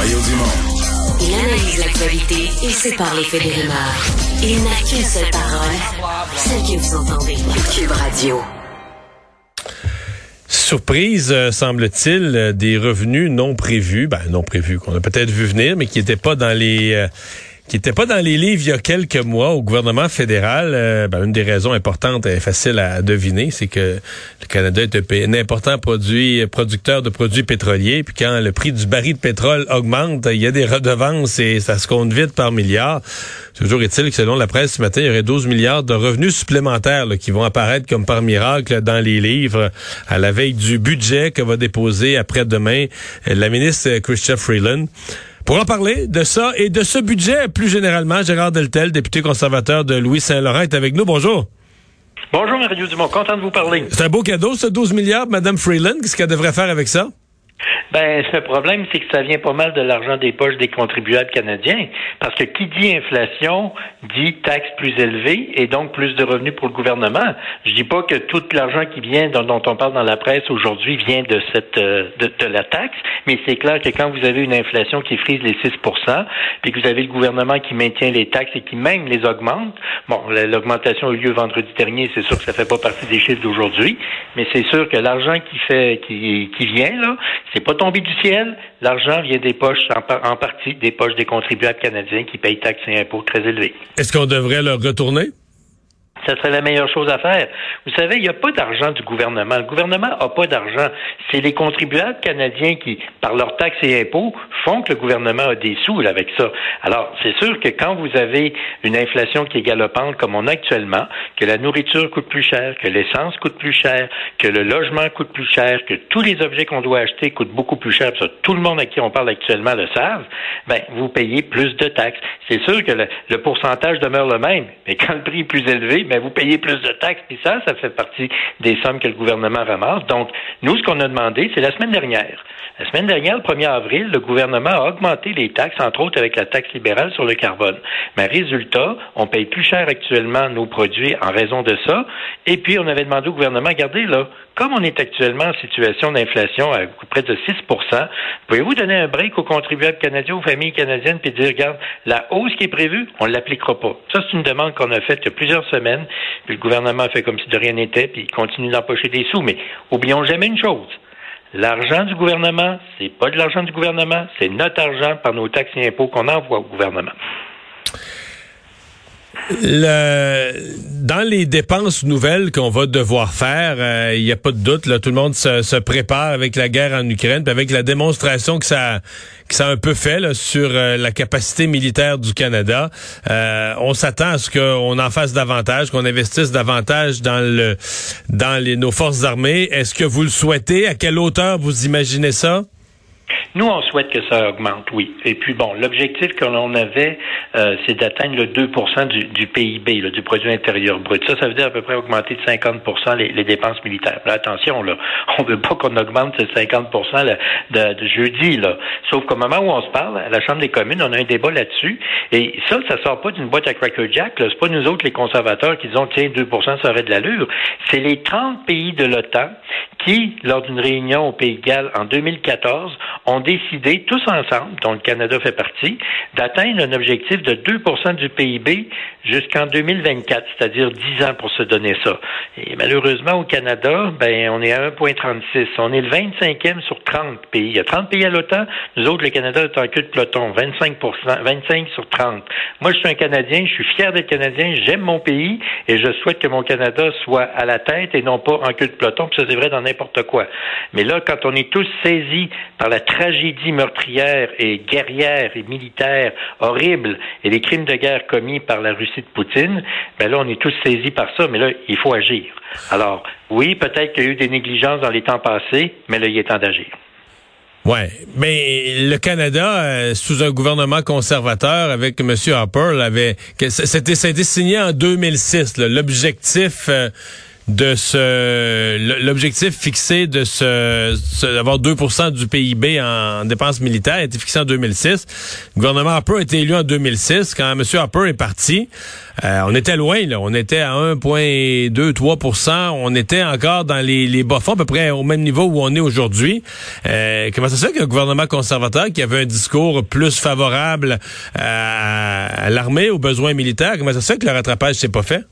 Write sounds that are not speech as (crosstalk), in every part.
Mario Dumont. Il analyse l'actualité et sépare les faits des rumeurs. Il n'a qu'une seule parole, celle que vous entendez. Cube Radio. Surprise, euh, semble-t-il, euh, des revenus non prévus, ben non prévus, qu'on a peut-être vu venir, mais qui n'étaient pas dans les euh, qui n'était pas dans les livres il y a quelques mois au gouvernement fédéral. Euh, ben, une des raisons importantes et facile à deviner, c'est que le Canada est un, important produit, producteur de produits pétroliers. Puis quand le prix du baril de pétrole augmente, il y a des redevances et ça se compte vite par milliards. Toujours est-il que selon la presse ce matin, il y aurait 12 milliards de revenus supplémentaires qui vont apparaître comme par miracle dans les livres à la veille du budget que va déposer après-demain la ministre Christian Freeland. Pour en parler de ça et de ce budget plus généralement, Gérard Deltel, député conservateur de Louis-Saint-Laurent, est avec nous. Bonjour. Bonjour Mario Dumont, content de vous parler. C'est un beau cadeau, ce 12 milliards, Madame Freeland. Qu'est-ce qu'elle devrait faire avec ça? Ben, le problème, c'est que ça vient pas mal de l'argent des poches des contribuables canadiens. Parce que qui dit inflation dit taxes plus élevées et donc plus de revenus pour le gouvernement. Je dis pas que tout l'argent qui vient, dont, on parle dans la presse aujourd'hui, vient de cette euh, de, la taxe, mais c'est clair que quand vous avez une inflation qui frise les 6% puis que vous avez le gouvernement qui maintient les taxes et qui même les augmente, bon, l'augmentation a eu lieu vendredi dernier, c'est sûr que ça fait pas partie des chiffres d'aujourd'hui, mais c'est sûr que l'argent qui fait qui, qui vient là, c'est pas tombé du ciel. L'argent vient des poches, en, partie, des poches des contribuables canadiens qui payent taxes et impôts très élevés. Est-ce qu'on devrait leur retourner? Ça serait la meilleure chose à faire. Vous savez, il n'y a pas d'argent du gouvernement. Le gouvernement n'a pas d'argent. C'est les contribuables canadiens qui, par leurs taxes et impôts, font que le gouvernement a des sous avec ça. Alors, c'est sûr que quand vous avez une inflation qui est galopante comme on a actuellement, que la nourriture coûte plus cher, que l'essence coûte plus cher, que le logement coûte plus cher, que tous les objets qu'on doit acheter coûtent beaucoup plus cher, ça, tout le monde à qui on parle actuellement le savent, ben, vous payez plus de taxes. C'est sûr que le, le pourcentage demeure le même, mais quand le prix est plus élevé, mais vous payez plus de taxes, puis ça, ça fait partie des sommes que le gouvernement ramasse. Donc, nous, ce qu'on a demandé, c'est la semaine dernière. La semaine dernière, le 1er avril, le gouvernement a augmenté les taxes, entre autres avec la taxe libérale sur le carbone. Mais résultat, on paye plus cher actuellement nos produits en raison de ça. Et puis, on avait demandé au gouvernement, regardez, là, comme on est actuellement en situation d'inflation à près de 6% pouvez-vous donner un break aux contribuables canadiens, aux familles canadiennes, puis dire, regarde, la hausse qui est prévue, on ne l'appliquera pas. Ça, c'est une demande qu'on a faite il y a plusieurs semaines, puis le gouvernement a fait comme si de rien n'était, puis il continue d'empocher des sous. Mais oublions jamais une chose. L'argent du gouvernement, c'est pas de l'argent du gouvernement, c'est notre argent par nos taxes et impôts qu'on envoie au gouvernement. Le, dans les dépenses nouvelles qu'on va devoir faire, euh, il n'y a pas de doute, là, tout le monde se, prépare avec la guerre en Ukraine, puis avec la démonstration que ça, que ça a un peu fait sur euh, la capacité militaire du Canada. Euh, on s'attend à ce qu'on en fasse davantage, qu'on investisse davantage dans le dans nos forces armées. Est-ce que vous le souhaitez? À quelle hauteur vous imaginez ça? Nous, on souhaite que ça augmente, oui. Et puis, bon, l'objectif que l'on avait, euh, c'est d'atteindre le 2 du, du PIB, du produit intérieur brut. Ça, ça veut dire à peu près augmenter de 50 les, les dépenses militaires. Là, attention, là, (laughs) on veut pas qu'on augmente ces 50 de, de, jeudi, là. Sauf qu'au moment où on se parle, à la Chambre des communes, on a un débat là-dessus. Et ça, ça sort pas d'une boîte à Cracker Jack. C'est pas nous autres, les conservateurs, qui disons, tiens, 2% ça aurait de l'allure. C'est les 30 pays de l'OTAN qui, lors d'une réunion au Pays de Galles en 2014, ont décidé, tous ensemble, dont le Canada fait partie, d'atteindre un objectif de 2 du PIB jusqu'en 2024, c'est-à-dire 10 ans pour se donner ça. Et malheureusement, au Canada, ben, on est à 1,36. On est le 25e sur 30 pays. Il y a 30 pays à l'OTAN. Nous autres, le Canada est en queue de peloton. 25 25 sur 30. Moi, je suis un Canadien. Je suis fier d'être Canadien. J'aime mon pays et je souhaite que mon Canada soit à la tête et non pas en queue de peloton. Puis ça, c'est vrai dans n'importe quoi. Mais là, quand on est tous saisis par la tragédie meurtrière et guerrière et militaire horrible et les crimes de guerre commis par la Russie de Poutine, ben là, on est tous saisis par ça, mais là, il faut agir. Alors, oui, peut-être qu'il y a eu des négligences dans les temps passés, mais là, il est temps d'agir. Ouais, mais le Canada, euh, sous un gouvernement conservateur avec M. Harper, avait, c'était, signé en 2006. L'objectif euh, de ce l'objectif fixé de ce, d'avoir 2% du PIB en dépenses militaires a été fixé en 2006. Le gouvernement Harper a été élu en 2006. Quand M. Harper est parti, euh, on était loin, là. On était à 1,2-3 On était encore dans les, les bas fonds, à peu près au même niveau où on est aujourd'hui. Euh, comment ça se fait qu'un gouvernement conservateur qui avait un discours plus favorable à, à l'armée, aux besoins militaires, comment ça se fait que le rattrapage s'est pas fait?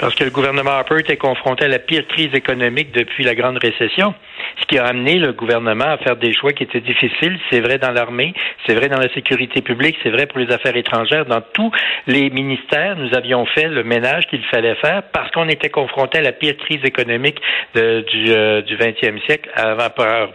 Parce que le gouvernement Harper était confronté à la pire crise économique depuis la grande récession ce qui a amené le gouvernement à faire des choix qui étaient difficiles. C'est vrai dans l'armée, c'est vrai dans la sécurité publique, c'est vrai pour les affaires étrangères. Dans tous les ministères, nous avions fait le ménage qu'il fallait faire parce qu'on était confronté à la pire crise économique du, euh, du 20e siècle avant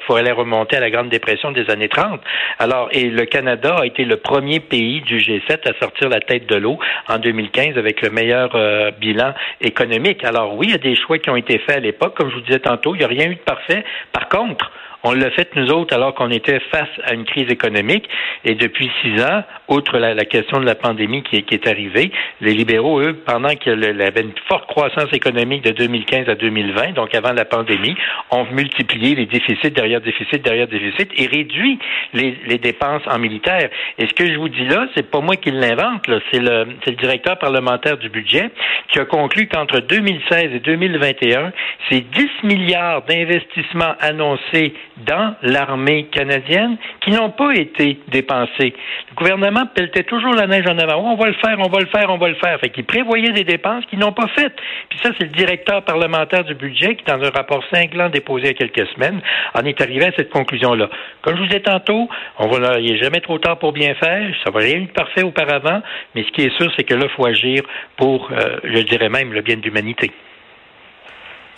pour aller remonter à la Grande Dépression des années 30. Alors, et le Canada a été le premier pays du G7 à sortir la tête de l'eau en 2015 avec le meilleur euh, bilan économique. Alors oui, il y a des choix qui ont été faits à l'époque. Comme je vous disais tantôt, il n'y a rien eu de parfait. Par contre, on l'a fait nous autres alors qu'on était face à une crise économique. Et depuis six ans, outre la, question de la pandémie qui, est arrivée, les libéraux, eux, pendant qu'il y avait une forte croissance économique de 2015 à 2020, donc avant la pandémie, ont multiplié les déficits derrière déficits derrière déficits et réduit les, les dépenses en militaire. Et ce que je vous dis là, c'est pas moi qui l'invente, c'est le, le directeur parlementaire du budget qui a conclu qu'entre 2016 et 2021, c'est 10 milliards d'investissements annoncés dans l'armée canadienne qui n'ont pas été dépensés. Le gouvernement pelletait toujours la neige en avant. on va le faire, on va le faire, on va le faire. Fait qu'il prévoyait des dépenses qu'ils n'ont pas faites. Puis ça, c'est le directeur parlementaire du budget qui, dans un rapport cinglant déposé il y a quelques semaines, en est arrivé à cette conclusion-là. Comme je vous disais tantôt, on va, il jamais trop tard pour bien faire. Ça va rien être parfait auparavant, mais ce qui est sûr, c'est que là, il faut agir pour, euh, je dirais même, le bien de l'humanité.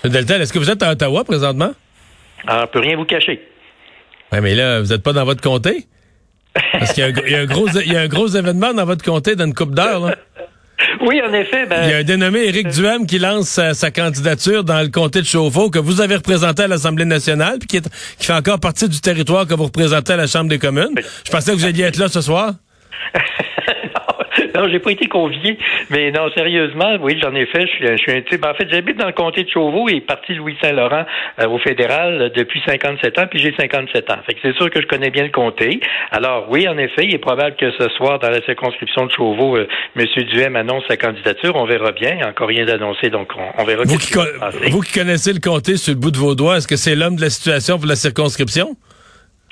Deltel, est-ce que vous êtes à Ottawa présentement? Alors, on peut rien vous cacher. Oui, mais là, vous n'êtes pas dans votre comté? Parce qu'il y, a un gros, il y a un gros événement dans votre comté dans une coupe d'heure, (laughs) Oui, en effet. Ben, il y a un dénommé Éric Duhem qui lance sa, candidature dans le comté de Chauveau que vous avez représenté à l'Assemblée nationale puis qui, qui fait encore partie du territoire que vous représentez à la Chambre des communes. Je pensais que vous alliez être là ce soir. (laughs) (laughs) non, j'ai pas été convié, mais non, sérieusement, oui, j'en ai fait. Je suis, je suis un type. En fait, j'habite dans le comté de Chauveau et parti Louis-Saint-Laurent euh, au fédéral euh, depuis 57 ans, puis j'ai 57 ans. Fait que c'est sûr que je connais bien le comté. Alors, oui, en effet, il est probable que ce soir, dans la circonscription de Chauveau, euh, M. Duhem annonce sa candidature. On verra bien. Il n'y a encore rien d'annoncé, donc on, verra. Vous qui, vous qui connaissez le comté sur le bout de vos doigts, est-ce que c'est l'homme de la situation pour la circonscription?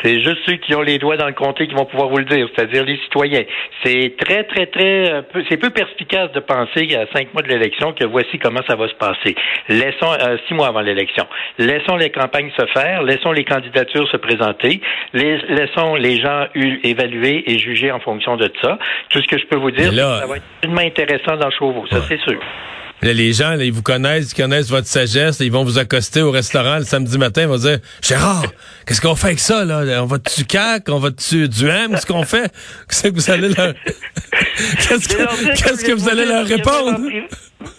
C'est juste ceux qui ont les doigts dans le comté qui vont pouvoir vous le dire, c'est-à-dire les citoyens. C'est très, très, très, euh, c'est peu perspicace de penser à cinq mois de l'élection que voici comment ça va se passer. Laissons euh, six mois avant l'élection. Laissons les campagnes se faire, laissons les candidatures se présenter, laissons les gens évaluer et juger en fonction de ça. Tout ce que je peux vous dire, ça va être tellement intéressant dans Chauveau, ça c'est sûr les gens, ils vous connaissent, ils connaissent votre sagesse, ils vont vous accoster au restaurant le samedi matin, ils vont dire Gérard, qu'est-ce qu'on fait avec ça, là? On va-tu CAC, on va-tu du M, qu'est-ce qu'on fait? Qu'est-ce que vous allez leur (laughs) (laughs) Qu'est-ce que, qu'est-ce que vous allez leur répondre?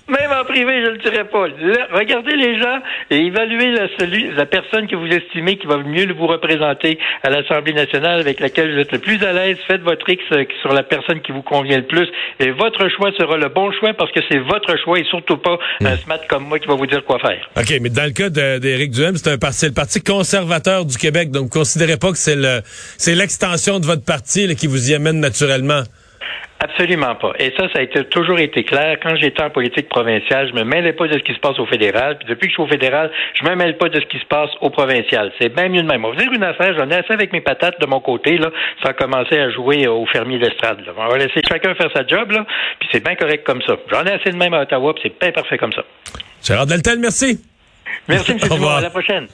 Même en privé, je ne le dirais pas. regardez les gens et évaluez la, celui, la personne que vous estimez qui va mieux vous représenter à l'Assemblée nationale, avec laquelle vous êtes le plus à l'aise. Faites votre X euh, sur la personne qui vous convient le plus. Et votre choix sera le bon choix parce que c'est votre choix et surtout pas un hmm. smart comme moi qui va vous dire quoi faire. OK, mais dans le cas d'Éric Duhem, c'est un parti, le Parti conservateur du Québec. Donc, considérez pas que c'est le, c'est l'extension de votre parti qui vous y amène naturellement. Absolument pas. Et ça, ça a été, toujours été clair. Quand j'étais en politique provinciale, je me mêlais pas de ce qui se passe au fédéral. Puis depuis que je suis au fédéral, je me mêle pas de ce qui se passe au provincial. C'est bien mieux de même. On va dire une affaire, j'en ai assez avec mes patates de mon côté, là, sans commencer à jouer au fermier d'estrade. On va laisser chacun faire sa job, là, puis c'est bien correct comme ça. J'en ai assez de même à Ottawa, puis c'est bien parfait comme ça. Gérard Deltel, merci. Merci, (laughs) M. À la prochaine.